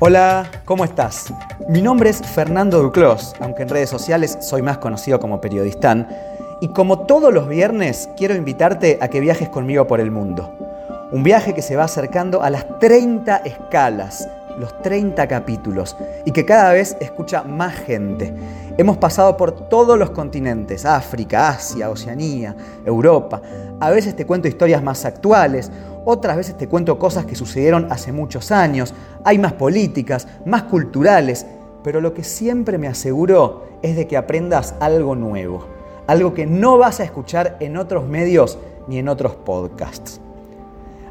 Hola, ¿cómo estás? Mi nombre es Fernando Duclos, aunque en redes sociales soy más conocido como periodistán, y como todos los viernes quiero invitarte a que viajes conmigo por el mundo. Un viaje que se va acercando a las 30 escalas, los 30 capítulos, y que cada vez escucha más gente. Hemos pasado por todos los continentes, África, Asia, Oceanía, Europa. A veces te cuento historias más actuales, otras veces te cuento cosas que sucedieron hace muchos años. Hay más políticas, más culturales, pero lo que siempre me aseguro es de que aprendas algo nuevo, algo que no vas a escuchar en otros medios ni en otros podcasts.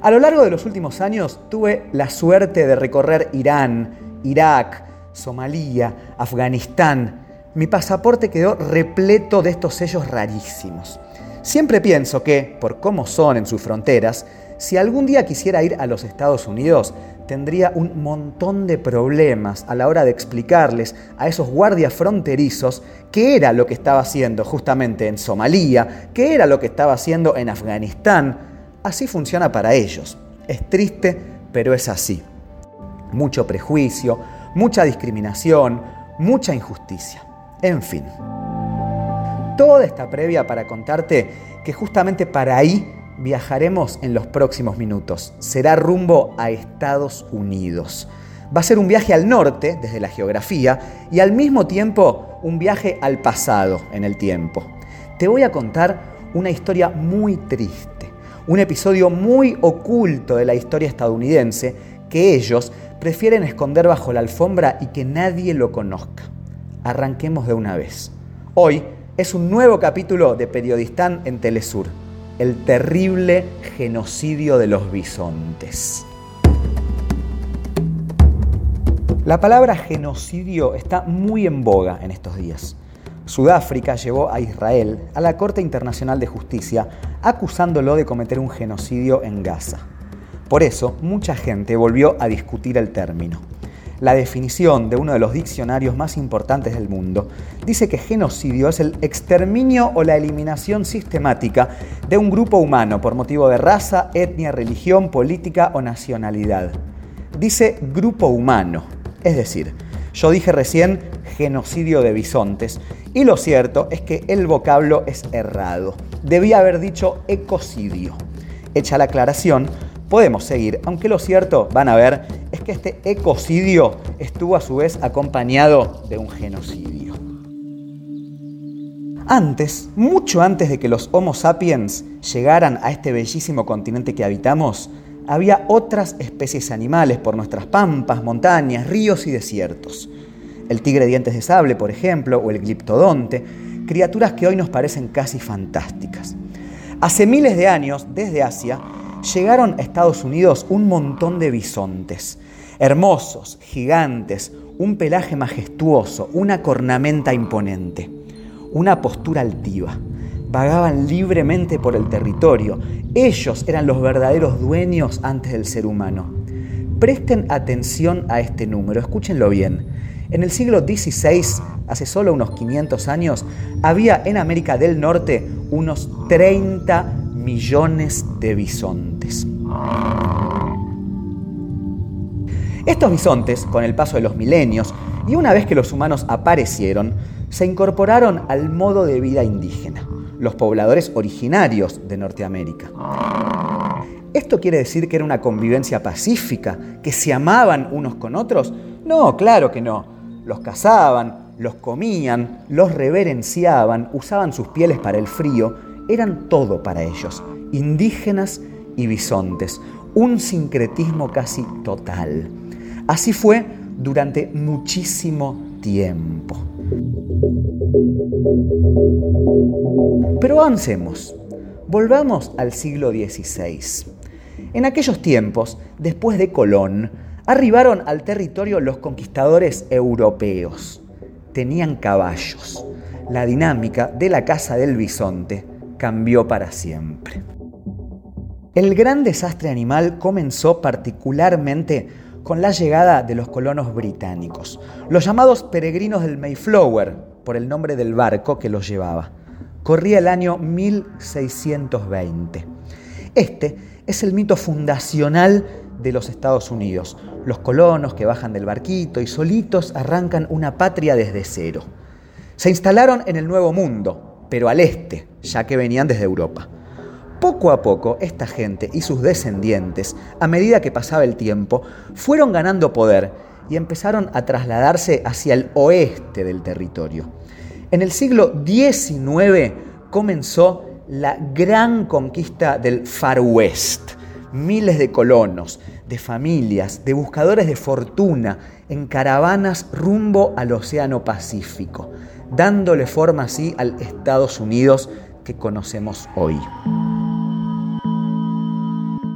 A lo largo de los últimos años tuve la suerte de recorrer Irán, Irak, Somalia, Afganistán, mi pasaporte quedó repleto de estos sellos rarísimos. Siempre pienso que, por cómo son en sus fronteras, si algún día quisiera ir a los Estados Unidos, tendría un montón de problemas a la hora de explicarles a esos guardias fronterizos qué era lo que estaba haciendo justamente en Somalia, qué era lo que estaba haciendo en Afganistán. Así funciona para ellos. Es triste, pero es así. Mucho prejuicio, mucha discriminación, mucha injusticia. En fin. Toda esta previa para contarte que justamente para ahí viajaremos en los próximos minutos. Será rumbo a Estados Unidos. Va a ser un viaje al norte, desde la geografía, y al mismo tiempo un viaje al pasado en el tiempo. Te voy a contar una historia muy triste, un episodio muy oculto de la historia estadounidense que ellos prefieren esconder bajo la alfombra y que nadie lo conozca arranquemos de una vez. Hoy es un nuevo capítulo de Periodistán en Telesur, el terrible genocidio de los bisontes. La palabra genocidio está muy en boga en estos días. Sudáfrica llevó a Israel a la Corte Internacional de Justicia acusándolo de cometer un genocidio en Gaza. Por eso, mucha gente volvió a discutir el término la definición de uno de los diccionarios más importantes del mundo, dice que genocidio es el exterminio o la eliminación sistemática de un grupo humano por motivo de raza, etnia, religión, política o nacionalidad. Dice grupo humano, es decir, yo dije recién genocidio de bisontes y lo cierto es que el vocablo es errado. Debía haber dicho ecocidio. Hecha la aclaración, podemos seguir, aunque lo cierto, van a ver, es que este ecocidio estuvo a su vez acompañado de un genocidio. Antes, mucho antes de que los Homo sapiens llegaran a este bellísimo continente que habitamos, había otras especies animales por nuestras pampas, montañas, ríos y desiertos. El tigre dientes de sable, por ejemplo, o el gliptodonte, criaturas que hoy nos parecen casi fantásticas. Hace miles de años, desde Asia, llegaron a Estados Unidos un montón de bisontes, hermosos, gigantes, un pelaje majestuoso, una cornamenta imponente, una postura altiva. Vagaban libremente por el territorio. Ellos eran los verdaderos dueños antes del ser humano. Presten atención a este número, escúchenlo bien. En el siglo XVI, hace solo unos 500 años, había en América del Norte unos 30 millones de bisontes. Estos bisontes, con el paso de los milenios y una vez que los humanos aparecieron, se incorporaron al modo de vida indígena, los pobladores originarios de Norteamérica. ¿Esto quiere decir que era una convivencia pacífica, que se amaban unos con otros? No, claro que no. Los cazaban, los comían, los reverenciaban, usaban sus pieles para el frío eran todo para ellos, indígenas y bisontes, un sincretismo casi total. Así fue durante muchísimo tiempo. Pero avancemos, volvamos al siglo XVI. En aquellos tiempos, después de Colón, arribaron al territorio los conquistadores europeos. Tenían caballos. La dinámica de la casa del bisonte cambió para siempre. El gran desastre animal comenzó particularmente con la llegada de los colonos británicos, los llamados peregrinos del Mayflower, por el nombre del barco que los llevaba. Corría el año 1620. Este es el mito fundacional de los Estados Unidos, los colonos que bajan del barquito y solitos arrancan una patria desde cero. Se instalaron en el Nuevo Mundo, pero al este, ya que venían desde Europa. Poco a poco, esta gente y sus descendientes, a medida que pasaba el tiempo, fueron ganando poder y empezaron a trasladarse hacia el oeste del territorio. En el siglo XIX comenzó la gran conquista del Far West. Miles de colonos, de familias, de buscadores de fortuna en caravanas rumbo al Océano Pacífico, dándole forma así al Estados Unidos que conocemos hoy.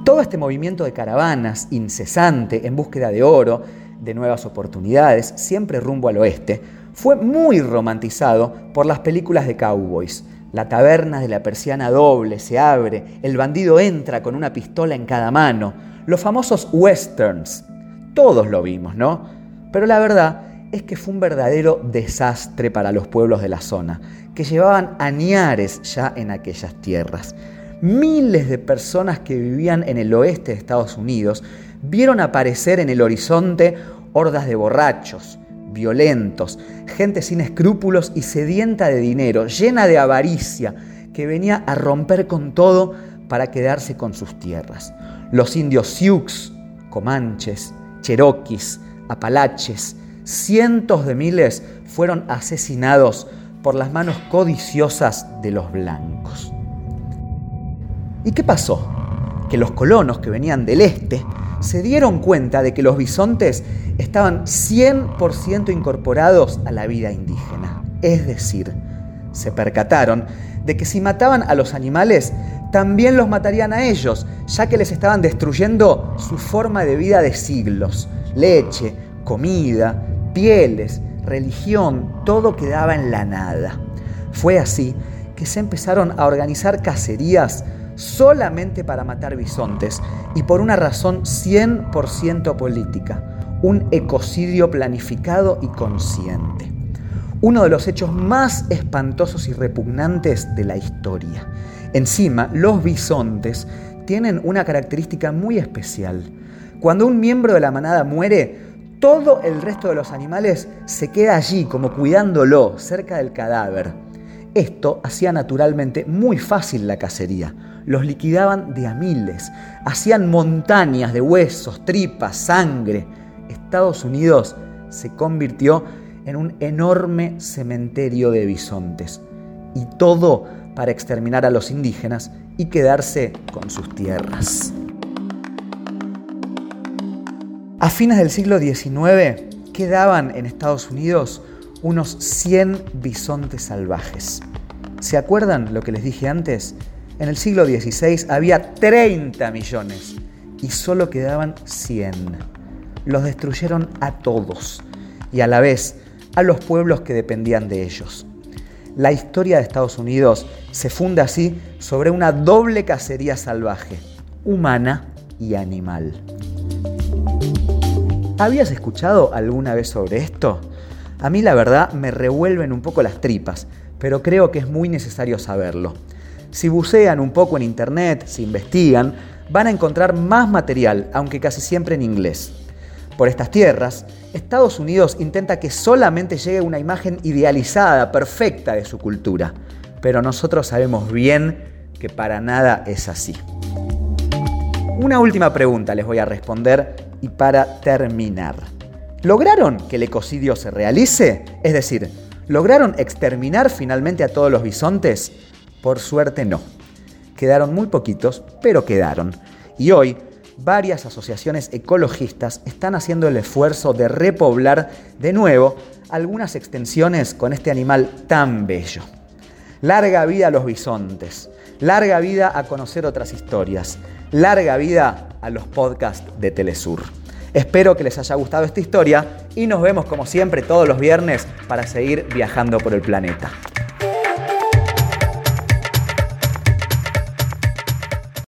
Todo este movimiento de caravanas incesante en búsqueda de oro, de nuevas oportunidades, siempre rumbo al oeste, fue muy romantizado por las películas de cowboys. La taberna de la persiana doble se abre, el bandido entra con una pistola en cada mano, los famosos westerns. Todos lo vimos, ¿no? Pero la verdad es que fue un verdadero desastre para los pueblos de la zona, que llevaban añares ya en aquellas tierras miles de personas que vivían en el oeste de Estados Unidos vieron aparecer en el horizonte hordas de borrachos, violentos, gente sin escrúpulos y sedienta de dinero, llena de avaricia, que venía a romper con todo para quedarse con sus tierras. Los indios Sioux, Comanches, Cherokees, Apalaches, cientos de miles fueron asesinados por las manos codiciosas de los blancos. ¿Y qué pasó? Que los colonos que venían del este se dieron cuenta de que los bisontes estaban 100% incorporados a la vida indígena. Es decir, se percataron de que si mataban a los animales, también los matarían a ellos, ya que les estaban destruyendo su forma de vida de siglos. Leche, comida, pieles, religión, todo quedaba en la nada. Fue así que se empezaron a organizar cacerías solamente para matar bisontes y por una razón 100% política, un ecocidio planificado y consciente. Uno de los hechos más espantosos y repugnantes de la historia. Encima, los bisontes tienen una característica muy especial. Cuando un miembro de la manada muere, todo el resto de los animales se queda allí como cuidándolo, cerca del cadáver. Esto hacía naturalmente muy fácil la cacería, los liquidaban de a miles, hacían montañas de huesos, tripas, sangre. Estados Unidos se convirtió en un enorme cementerio de bisontes. Y todo para exterminar a los indígenas y quedarse con sus tierras. A fines del siglo XIX quedaban en Estados Unidos unos 100 bisontes salvajes. ¿Se acuerdan lo que les dije antes? En el siglo XVI había 30 millones y solo quedaban 100. Los destruyeron a todos y a la vez a los pueblos que dependían de ellos. La historia de Estados Unidos se funda así sobre una doble cacería salvaje, humana y animal. ¿Habías escuchado alguna vez sobre esto? A mí la verdad me revuelven un poco las tripas, pero creo que es muy necesario saberlo. Si bucean un poco en internet, si investigan, van a encontrar más material, aunque casi siempre en inglés. Por estas tierras, Estados Unidos intenta que solamente llegue una imagen idealizada, perfecta de su cultura, pero nosotros sabemos bien que para nada es así. Una última pregunta les voy a responder y para terminar. ¿Lograron que el ecocidio se realice? Es decir, ¿lograron exterminar finalmente a todos los bisontes? Por suerte no. Quedaron muy poquitos, pero quedaron. Y hoy varias asociaciones ecologistas están haciendo el esfuerzo de repoblar de nuevo algunas extensiones con este animal tan bello. Larga vida a los bisontes, larga vida a conocer otras historias, larga vida a los podcasts de Telesur. Espero que les haya gustado esta historia y nos vemos como siempre todos los viernes para seguir viajando por el planeta.